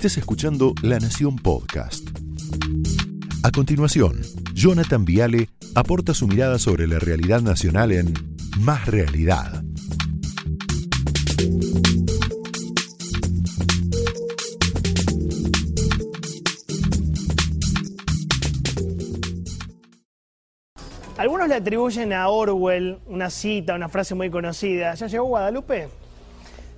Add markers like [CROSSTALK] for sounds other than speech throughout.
estés escuchando La Nación Podcast. A continuación, Jonathan Viale aporta su mirada sobre la realidad nacional en Más Realidad. Algunos le atribuyen a Orwell una cita, una frase muy conocida. ¿Ya llegó Guadalupe?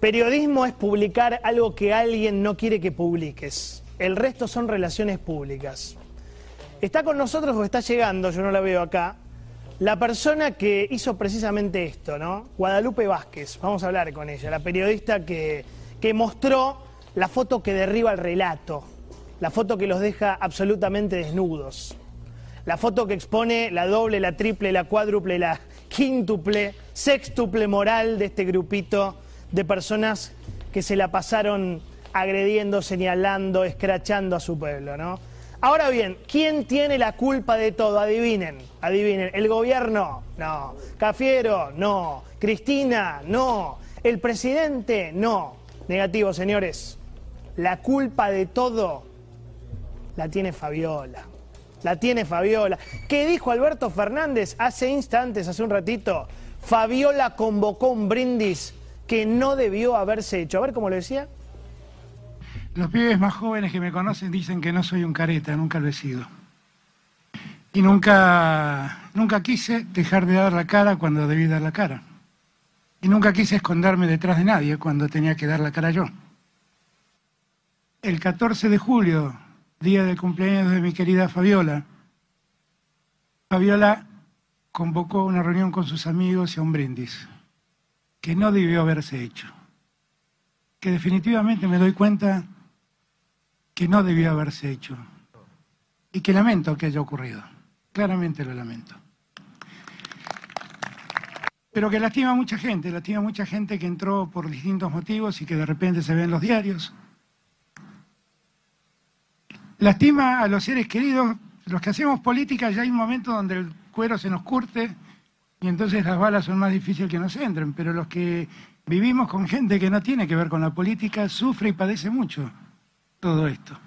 Periodismo es publicar algo que alguien no quiere que publiques. El resto son relaciones públicas. Está con nosotros o está llegando, yo no la veo acá, la persona que hizo precisamente esto, ¿no? Guadalupe Vázquez. Vamos a hablar con ella, la periodista que, que mostró la foto que derriba el relato, la foto que los deja absolutamente desnudos, la foto que expone la doble, la triple, la cuádruple, la quíntuple, sextuple moral de este grupito de personas que se la pasaron agrediendo, señalando, escrachando a su pueblo, ¿no? Ahora bien, ¿quién tiene la culpa de todo? Adivinen, adivinen. ¿El gobierno? No. ¿Cafiero? No. ¿Cristina? No. ¿El presidente? No. Negativo, señores. La culpa de todo la tiene Fabiola. La tiene Fabiola. ¿Qué dijo Alberto Fernández hace instantes, hace un ratito? Fabiola convocó un brindis que no debió haberse hecho. A ver cómo lo decía. Los pibes más jóvenes que me conocen dicen que no soy un careta, nunca lo he sido. Y nunca, nunca quise dejar de dar la cara cuando debí dar la cara. Y nunca quise esconderme detrás de nadie cuando tenía que dar la cara yo. El 14 de julio, día del cumpleaños de mi querida Fabiola, Fabiola convocó una reunión con sus amigos y a un brindis que no debió haberse hecho, que definitivamente me doy cuenta que no debió haberse hecho. Y que lamento que haya ocurrido, claramente lo lamento. Pero que lastima a mucha gente, lastima a mucha gente que entró por distintos motivos y que de repente se ve en los diarios. Lastima a los seres queridos, los que hacemos política ya hay un momento donde el cuero se nos curte y entonces las balas son más difíciles que nos entren, pero los que vivimos con gente que no tiene que ver con la política sufre y padece mucho todo esto.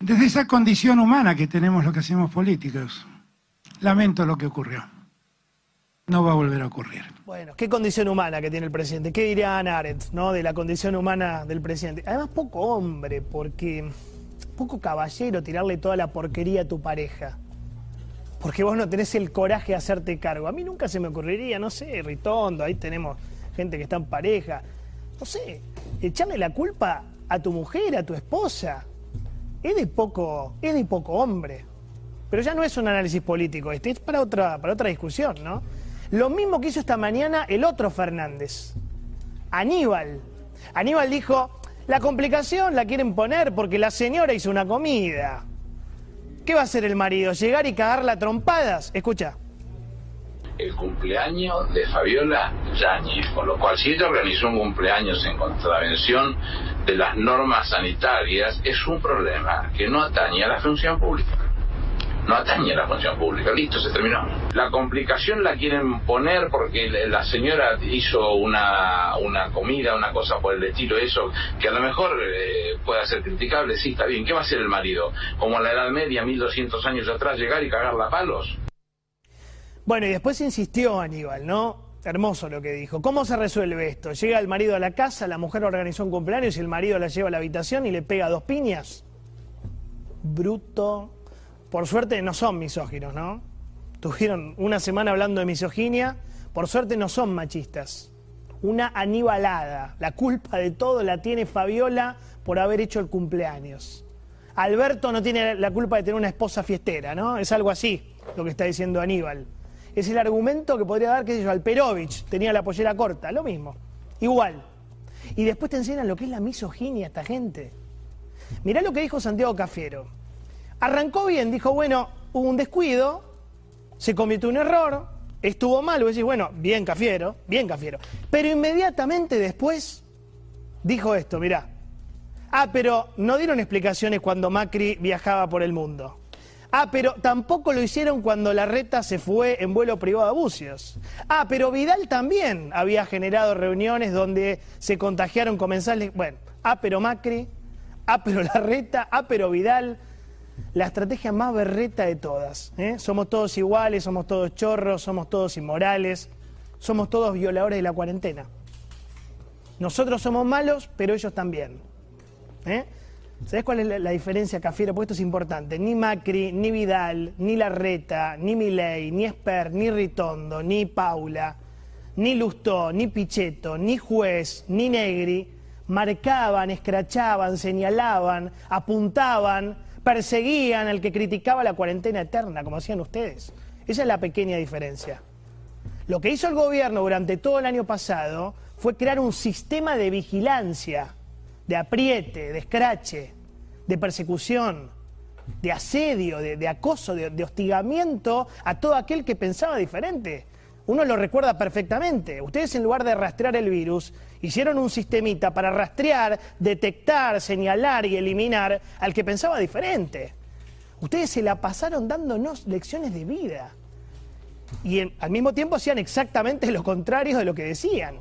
Desde esa condición humana que tenemos los que hacemos políticos, lamento lo que ocurrió. No va a volver a ocurrir. Bueno, qué condición humana que tiene el presidente. ¿Qué diría Ana Arendt, no? De la condición humana del presidente. Además, poco hombre, porque poco caballero tirarle toda la porquería a tu pareja porque vos no tenés el coraje de hacerte cargo. A mí nunca se me ocurriría, no sé, Ritondo, ahí tenemos gente que está en pareja, no sé, echarle la culpa a tu mujer, a tu esposa. Es de poco, es de poco hombre. Pero ya no es un análisis político, este es para otra, para otra discusión, ¿no? Lo mismo que hizo esta mañana el otro Fernández, Aníbal. Aníbal dijo, la complicación la quieren poner porque la señora hizo una comida. ¿Qué va a hacer el marido? ¿Llegar y cagarla trompadas? Escucha. El cumpleaños de Fabiola Yáñez, con lo cual si ella organizó un cumpleaños en contravención de las normas sanitarias, es un problema que no atañe a la función pública no atañe a la función pública. Listo, se terminó. La complicación la quieren poner porque la señora hizo una, una comida, una cosa por el estilo, eso, que a lo mejor eh, pueda ser criticable, sí, está bien. ¿Qué va a hacer el marido? Como en la Edad Media, 1200 años atrás, llegar y cagar a palos. Bueno, y después insistió Aníbal, ¿no? Hermoso lo que dijo. ¿Cómo se resuelve esto? Llega el marido a la casa, la mujer organizó un cumpleaños y el marido la lleva a la habitación y le pega dos piñas. Bruto, por suerte no son misóginos, ¿no? Tuvieron una semana hablando de misoginia, por suerte no son machistas. Una anibalada. La culpa de todo la tiene Fabiola por haber hecho el cumpleaños. Alberto no tiene la culpa de tener una esposa fiestera, ¿no? Es algo así lo que está diciendo Aníbal. Es el argumento que podría dar, qué sé yo, Alperovich, tenía la pollera corta, lo mismo. Igual. Y después te enseñan lo que es la misoginia esta gente. Mirá lo que dijo Santiago Cafiero. Arrancó bien, dijo, bueno, hubo un descuido, se cometió un error, estuvo mal, vos decís, bueno, bien Cafiero, bien Cafiero. Pero inmediatamente después dijo esto, mirá. Ah, pero no dieron explicaciones cuando Macri viajaba por el mundo. Ah, pero tampoco lo hicieron cuando la reta se fue en vuelo privado a Bucios. Ah, pero Vidal también había generado reuniones donde se contagiaron comensales. Bueno, ah, pero Macri, ah, pero la reta, ah, pero Vidal. La estrategia más berreta de todas. ¿eh? Somos todos iguales, somos todos chorros, somos todos inmorales, somos todos violadores de la cuarentena. Nosotros somos malos, pero ellos también. ¿eh? ¿Sabés cuál es la, diferencia, Cafiero? Porque esto es importante. Ni Macri, ni Vidal, ni Larreta, ni Milei, ni Esper, ni Ritondo, ni Paula, ni Lustó, ni Pichetto, ni Juez, ni Negri marcaban, escrachaban, señalaban, apuntaban, perseguían al que criticaba la cuarentena eterna, como hacían ustedes. Esa es la pequeña diferencia. Lo que hizo el gobierno durante todo el año pasado fue crear un sistema de vigilancia, de apriete, de escrache, de persecución, de asedio, de, acoso, de, de hostigamiento a todo aquel que pensaba diferente. Uno lo recuerda perfectamente. Ustedes en lugar de rastrear el virus, hicieron un sistemita para rastrear, detectar, señalar y eliminar al que pensaba diferente. Ustedes se la pasaron dándonos lecciones de vida. Y al mismo tiempo hacían exactamente lo contrario de lo que decían.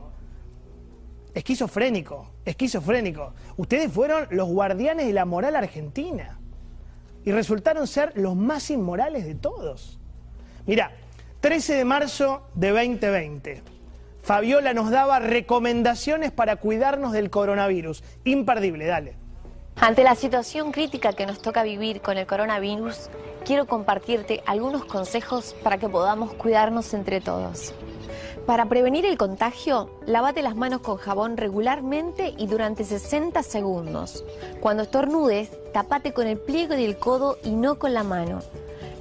Esquizofrénico, esquizofrénico. Ustedes fueron los guardianes de la moral argentina y resultaron ser los más inmorales de todos. Mira, 13 de marzo de 2020. Fabiola nos daba recomendaciones para cuidarnos del coronavirus. Imperdible, dale. Ante la situación crítica que nos toca vivir con el coronavirus, quiero compartirte algunos consejos para que podamos cuidarnos entre todos. Para prevenir el contagio, lávate las manos con jabón regularmente y durante 60 segundos. Cuando estornudes, tapate con el pliego del codo y no con la mano.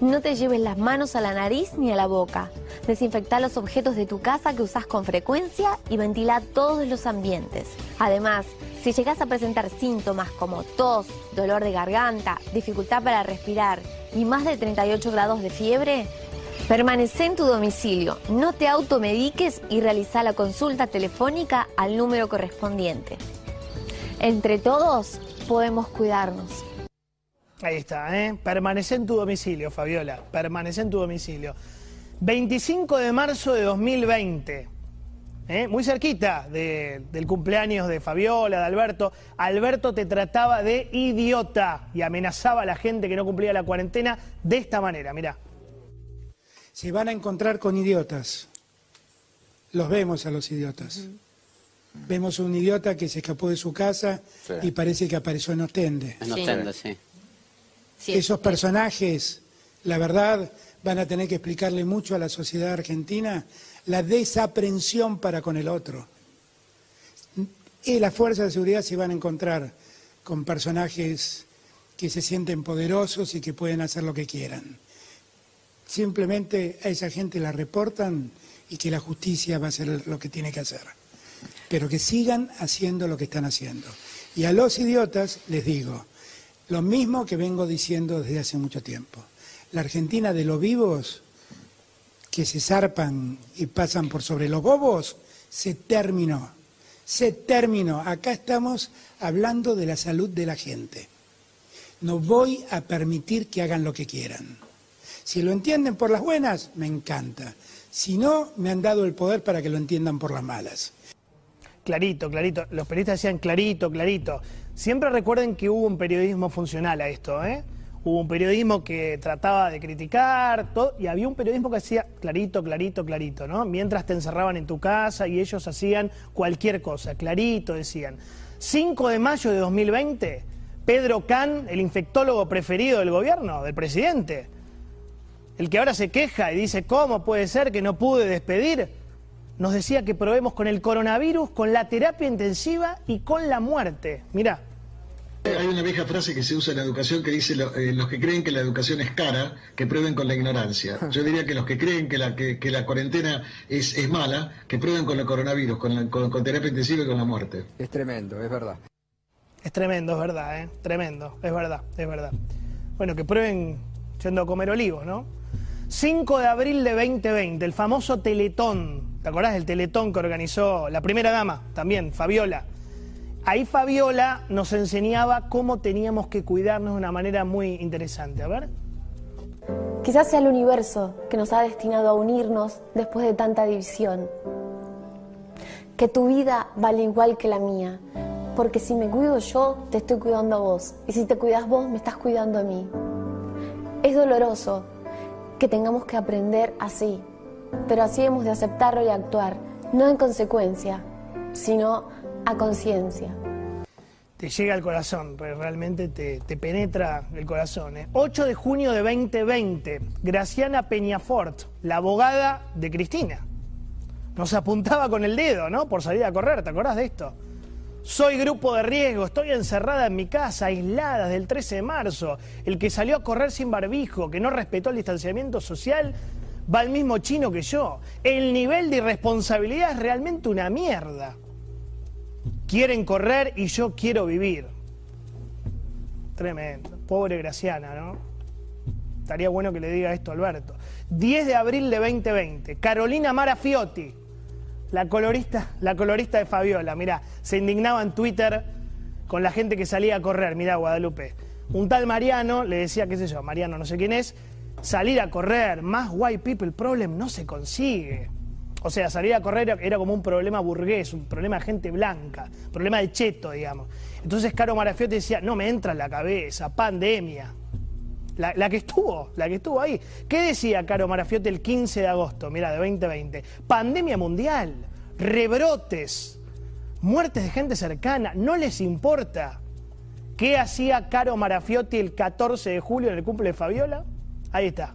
No te lleves las manos a la nariz ni a la boca. Desinfecta los objetos de tu casa que usas con frecuencia y ventila todos los ambientes. Además, si llegas a presentar síntomas como tos, dolor de garganta, dificultad para respirar y más de 38 grados de fiebre, Permanece en tu domicilio, no te automediques y realiza la consulta telefónica al número correspondiente. Entre todos podemos cuidarnos. Ahí está, ¿eh? Permanece en tu domicilio, Fabiola. Permanece en tu domicilio. 25 de marzo de 2020. ¿eh? Muy cerquita del cumpleaños de Fabiola, de Alberto. Alberto te trataba de idiota y amenazaba a la gente que no cumplía la cuarentena de esta manera. Mirá se van a encontrar con idiotas. Los vemos a los idiotas. Vemos a un idiota que se escapó de su casa y parece que apareció en Ostende. En Ostende, sí. Esos personajes, la verdad, van a tener que explicarle mucho a la sociedad argentina la desaprensión para con el otro. Y las fuerzas de seguridad se van a encontrar con personajes que se sienten poderosos y que pueden hacer lo que quieran. Simplemente a esa gente la reportan y que la justicia va a hacer lo que tiene que hacer. Pero que sigan haciendo lo que están haciendo. Y a los idiotas les digo, lo mismo que vengo diciendo desde hace mucho tiempo. La Argentina de los vivos que se zarpan y pasan por sobre los bobos, se terminó. Se terminó. Acá estamos hablando de la salud de la gente. No voy a permitir que hagan lo que quieran. Si lo entienden por las buenas, me encanta. Si no, me han dado el poder para que lo entiendan por las malas. Clarito, clarito. Los periodistas decían clarito, clarito. Siempre recuerden que hubo un periodismo funcional a esto, ¿eh? Hubo un periodismo que trataba de criticar, todo, y había un periodismo que hacía clarito, clarito, clarito, ¿no? Mientras te encerraban en tu casa y ellos hacían cualquier cosa, clarito decían. 5 de mayo de 2020, Pedro Can, el infectólogo preferido del gobierno, del presidente, el que ahora se queja y dice, ¿cómo puede ser que no pude despedir? Nos decía que probemos con el coronavirus, con la terapia intensiva y con la muerte. Mirá. Hay una vieja frase que se usa en la educación que dice eh, los que creen que la educación es cara, que prueben con la ignorancia. [LAUGHS] Yo diría que los que creen que la, que, la cuarentena es, es, mala, que prueben con el coronavirus, con, con, terapia intensiva y con la muerte. Es tremendo, es verdad. Es tremendo, es verdad, ¿eh? Tremendo, es verdad, es verdad. Bueno, que prueben yendo a comer olivos, ¿no? 5 de abril de 2020, el famoso Teletón. ¿Te acordás del Teletón que organizó la primera dama también, Fabiola? Ahí Fabiola nos enseñaba cómo teníamos que cuidarnos de una manera muy interesante. A ver. Quizás sea el universo que nos ha destinado a unirnos después de tanta división. Que tu vida vale igual que la mía, porque si me cuido yo, te estoy cuidando a vos, y si te cuidas vos, me estás cuidando a mí. Es doloroso que tengamos que aprender así, pero así hemos de aceptarlo y actuar, no en consecuencia, sino a conciencia te llega al corazón, realmente te, penetra el corazón. 8 ¿eh? de junio de 2020, Graciana Peñafort, la abogada de Cristina, nos apuntaba con el dedo, ¿no? Por salir a correr, ¿te acordás de esto? Soy grupo de riesgo, estoy encerrada en mi casa, aislada desde el 13 de marzo. El que salió a correr sin barbijo, que no respetó el distanciamiento social, va al mismo chino que yo. El nivel de irresponsabilidad es realmente una mierda. Quieren correr y yo quiero vivir. Tremendo. Pobre Graciana, ¿no? Estaría bueno que le diga esto a Alberto. 10 de abril de 2020. Carolina Mara Fiotti, la colorista, la colorista de Fabiola. Mirá, se indignaba en Twitter con la gente que salía a correr. Mirá, Guadalupe. Un tal Mariano le decía, qué sé yo, Mariano no sé quién es, salir a correr, más white people problem no se consigue. O sea, salir a correr era como un problema burgués, un problema de gente blanca, problema de cheto, digamos. Entonces Caro Marafiotti decía, no me entra en la cabeza, pandemia. La, que estuvo, la que estuvo ahí. ¿Qué decía Caro Marafiotti el 15 de agosto, mira, de 2020? Pandemia mundial, rebrotes, muertes de gente cercana, no les importa. ¿Qué hacía Caro Marafiotti el 14 de julio en el cumple de Fabiola? Ahí está.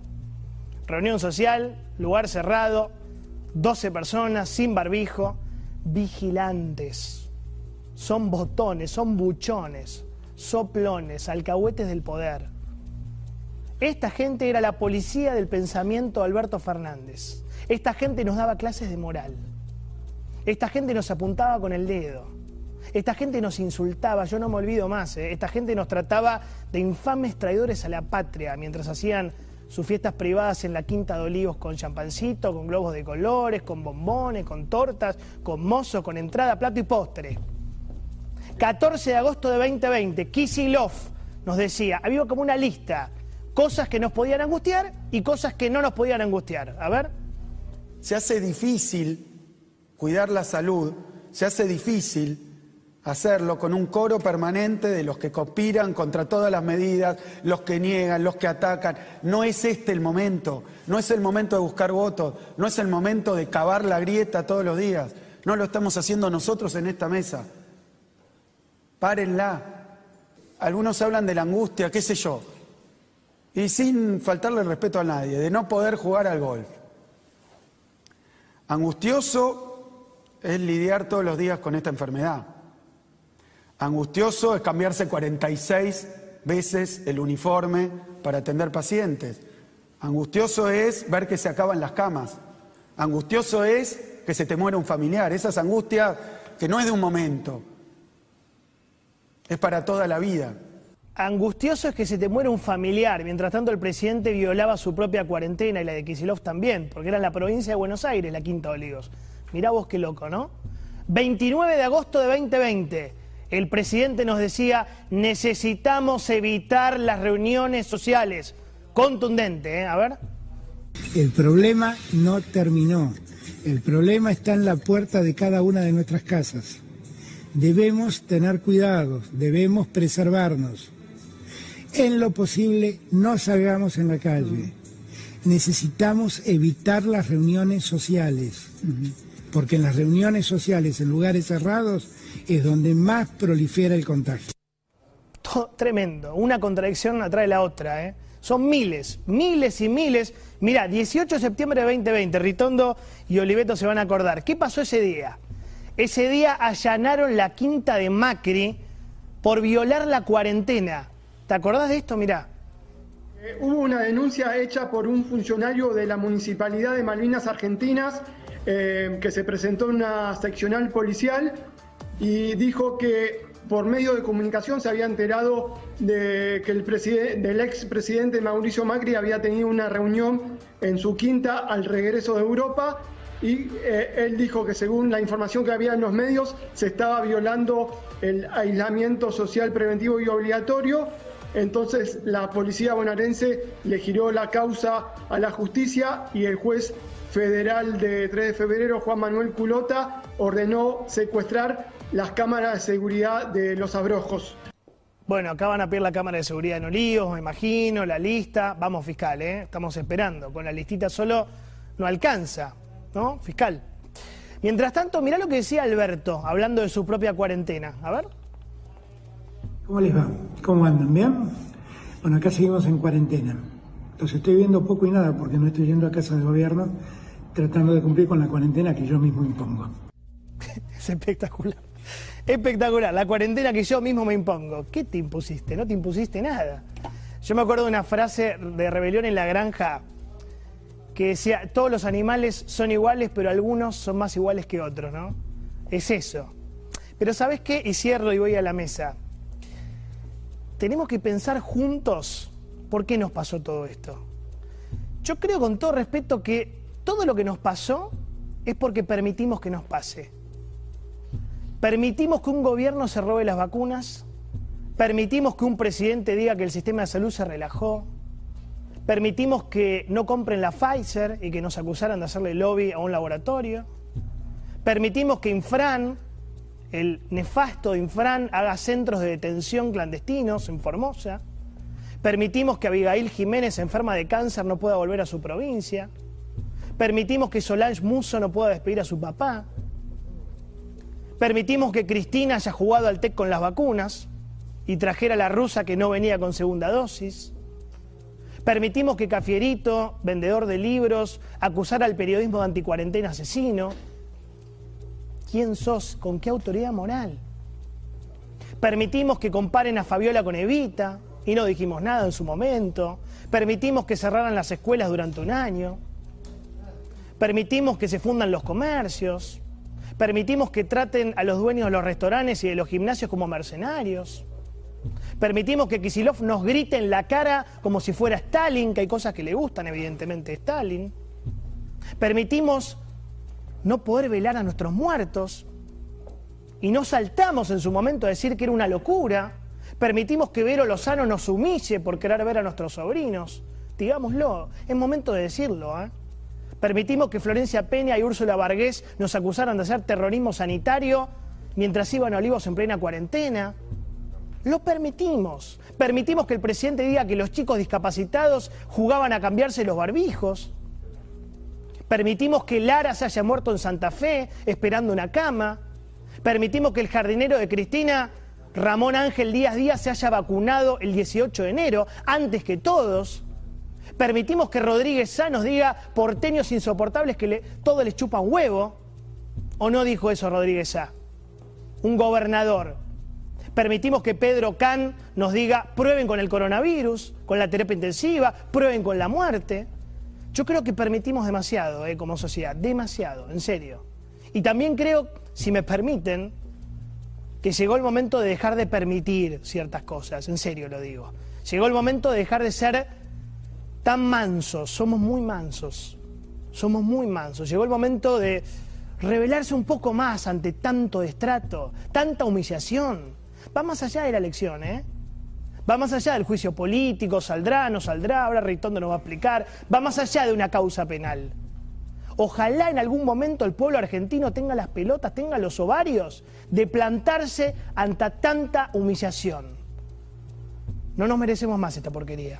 Reunión social, lugar cerrado, 12 personas sin barbijo, vigilantes. Son botones, son buchones, soplones, alcahuetes del poder. Esta gente era la policía del pensamiento de Alberto Fernández. Esta gente nos daba clases de moral. Esta gente nos apuntaba con el dedo. Esta gente nos insultaba, yo no me olvido más. ¿eh? Esta gente nos trataba de infames traidores a la patria mientras hacían sus fiestas privadas en la Quinta de Olivos con champancito, con globos de colores, con bombones, con tortas, con mozo, con entrada, plato y postre. 14 de agosto de 2020, Kisilov nos decía, había como una lista, cosas que nos podían angustiar y cosas que no nos podían angustiar. A ver. Se hace difícil cuidar la salud, se hace difícil hacerlo con un coro permanente de los que conspiran contra todas las medidas, los que niegan, los que atacan. No es este el momento, no es el momento de buscar votos, no es el momento de cavar la grieta todos los días. No lo estamos haciendo nosotros en esta mesa. Párenla. Algunos hablan de la angustia, qué sé yo. Y sin faltarle respeto a nadie, de no poder jugar al golf. Angustioso es lidiar todos los días con esta enfermedad. Angustioso es cambiarse 46 veces el uniforme para atender pacientes. Angustioso es ver que se acaban las camas. Angustioso es que se te muera un familiar. Esa es angustia que no es de un momento, es para toda la vida. Angustioso es que se te muera un familiar. Mientras tanto, el presidente violaba su propia cuarentena y la de Kisilov también, porque era la provincia de Buenos Aires, la Quinta Olivos. Mirá vos qué loco, ¿no? 29 de agosto de 2020. El presidente nos decía, necesitamos evitar las reuniones sociales. Contundente, ¿eh? A ver. El problema no terminó. El problema está en la puerta de cada una de nuestras casas. Debemos tener cuidado, debemos preservarnos. En lo posible, no salgamos en la calle. Necesitamos evitar las reuniones sociales, porque en las reuniones sociales, en lugares cerrados, es donde más prolifera el contagio. tremendo, una contradicción atrae la otra. ¿eh? Son miles, miles y miles. Mira, 18 de septiembre de 2020, Ritondo y Oliveto se van a acordar. ¿Qué pasó ese día? Ese día allanaron la quinta de Macri por violar la cuarentena. ¿Te acordás de esto? Mirá. Eh, hubo una denuncia hecha por un funcionario de la Municipalidad de Malvinas Argentinas eh, que se presentó en una seccional policial y dijo que por medio de comunicación se había enterado de que el del expresidente Mauricio Macri había tenido una reunión en su quinta al regreso de Europa y eh, él dijo que según la información que había en los medios se estaba violando el aislamiento social preventivo y obligatorio. Entonces la policía bonaerense le giró la causa a la justicia y el juez federal de 3 de febrero, Juan Manuel Culota, ordenó secuestrar las cámaras de seguridad de los abrojos. Bueno, acá van a pedir la cámara de seguridad en Olivos, me imagino, la lista. Vamos, fiscal, ¿eh? estamos esperando. Con la listita solo no alcanza, ¿no? Fiscal. Mientras tanto, mirá lo que decía Alberto, hablando de su propia cuarentena. A ver. ¿Cómo les va? ¿Cómo andan? ¿Bien? Bueno, acá seguimos en cuarentena. Los estoy viendo poco y nada porque no estoy yendo a casa de gobierno tratando de cumplir con la cuarentena que yo mismo impongo. [LAUGHS] es espectacular. Espectacular, la cuarentena que yo mismo me impongo. ¿Qué te impusiste? No te impusiste nada. Yo me acuerdo de una frase de Rebelión en la Granja que decía, todos los animales son iguales, pero algunos son más iguales que otros, ¿no? Es eso. Pero ¿sabes qué? Y cierro y voy a la mesa. Tenemos que pensar juntos por qué nos pasó todo esto. Yo creo con todo respeto que todo lo que nos pasó es porque permitimos que nos pase. Permitimos que un gobierno se robe las vacunas, permitimos que un presidente diga que el sistema de salud se relajó, permitimos que no compren la Pfizer y que nos acusaran de hacerle lobby a un laboratorio, permitimos que Infran, el nefasto Infran, haga centros de detención clandestinos en Formosa, permitimos que Abigail Jiménez, enferma de cáncer, no pueda volver a su provincia, permitimos que Solange Muso no pueda despedir a su papá, Permitimos que Cristina haya jugado al TEC con las vacunas y trajera a la rusa que no venía con segunda dosis. Permitimos que Cafierito, vendedor de libros, acusara al periodismo de anticuarentena asesino. ¿Quién sos? ¿Con qué autoridad moral? Permitimos que comparen a Fabiola con Evita y no dijimos nada en su momento. Permitimos que cerraran las escuelas durante un año. Permitimos que se fundan los comercios Permitimos que traten a los dueños de los restaurantes y de los gimnasios como mercenarios. Permitimos que Kisilov nos grite en la cara como si fuera Stalin, que hay cosas que le gustan evidentemente a Stalin. Permitimos no poder velar a nuestros muertos y no saltamos en su momento a decir que era una locura. Permitimos que Vero Lozano nos humille por querer ver a nuestros sobrinos. Digámoslo, es momento de decirlo. ¿eh? Permitimos que Florencia Peña y Úrsula Vargués nos acusaran de hacer terrorismo sanitario mientras iban a Olivos en plena cuarentena. Lo permitimos. Permitimos que el presidente diga que los chicos discapacitados jugaban a cambiarse los barbijos. Permitimos que Lara se haya muerto en Santa Fe esperando una cama. Permitimos que el jardinero de Cristina, Ramón Ángel Díaz Díaz, se haya vacunado el 18 de enero, antes que todos. Permitimos que Rodríguez Sá nos diga porteños insoportables que todo les chupa un huevo. ¿O no dijo eso Rodríguez Sá? Un gobernador. Permitimos que Pedro Can nos diga prueben con el coronavirus, con la terapia intensiva, prueben con la muerte. Yo creo que permitimos demasiado eh, como sociedad, demasiado, en serio. Y también creo, si me permiten, que llegó el momento de dejar de permitir ciertas cosas, en serio lo digo. Llegó el momento de dejar de ser tan mansos, somos muy mansos, somos muy mansos. Llegó el momento de rebelarse un poco más ante tanto destrato, tanta humillación. Va más allá de la elección, ¿eh? Va más allá del juicio político, saldrá, no saldrá, ahora Reitondo nos va a explicar, va más allá de una causa penal. Ojalá en algún momento el pueblo argentino tenga las pelotas, tenga los ovarios de plantarse ante tanta humillación. No nos merecemos más esta porquería.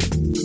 Thank you.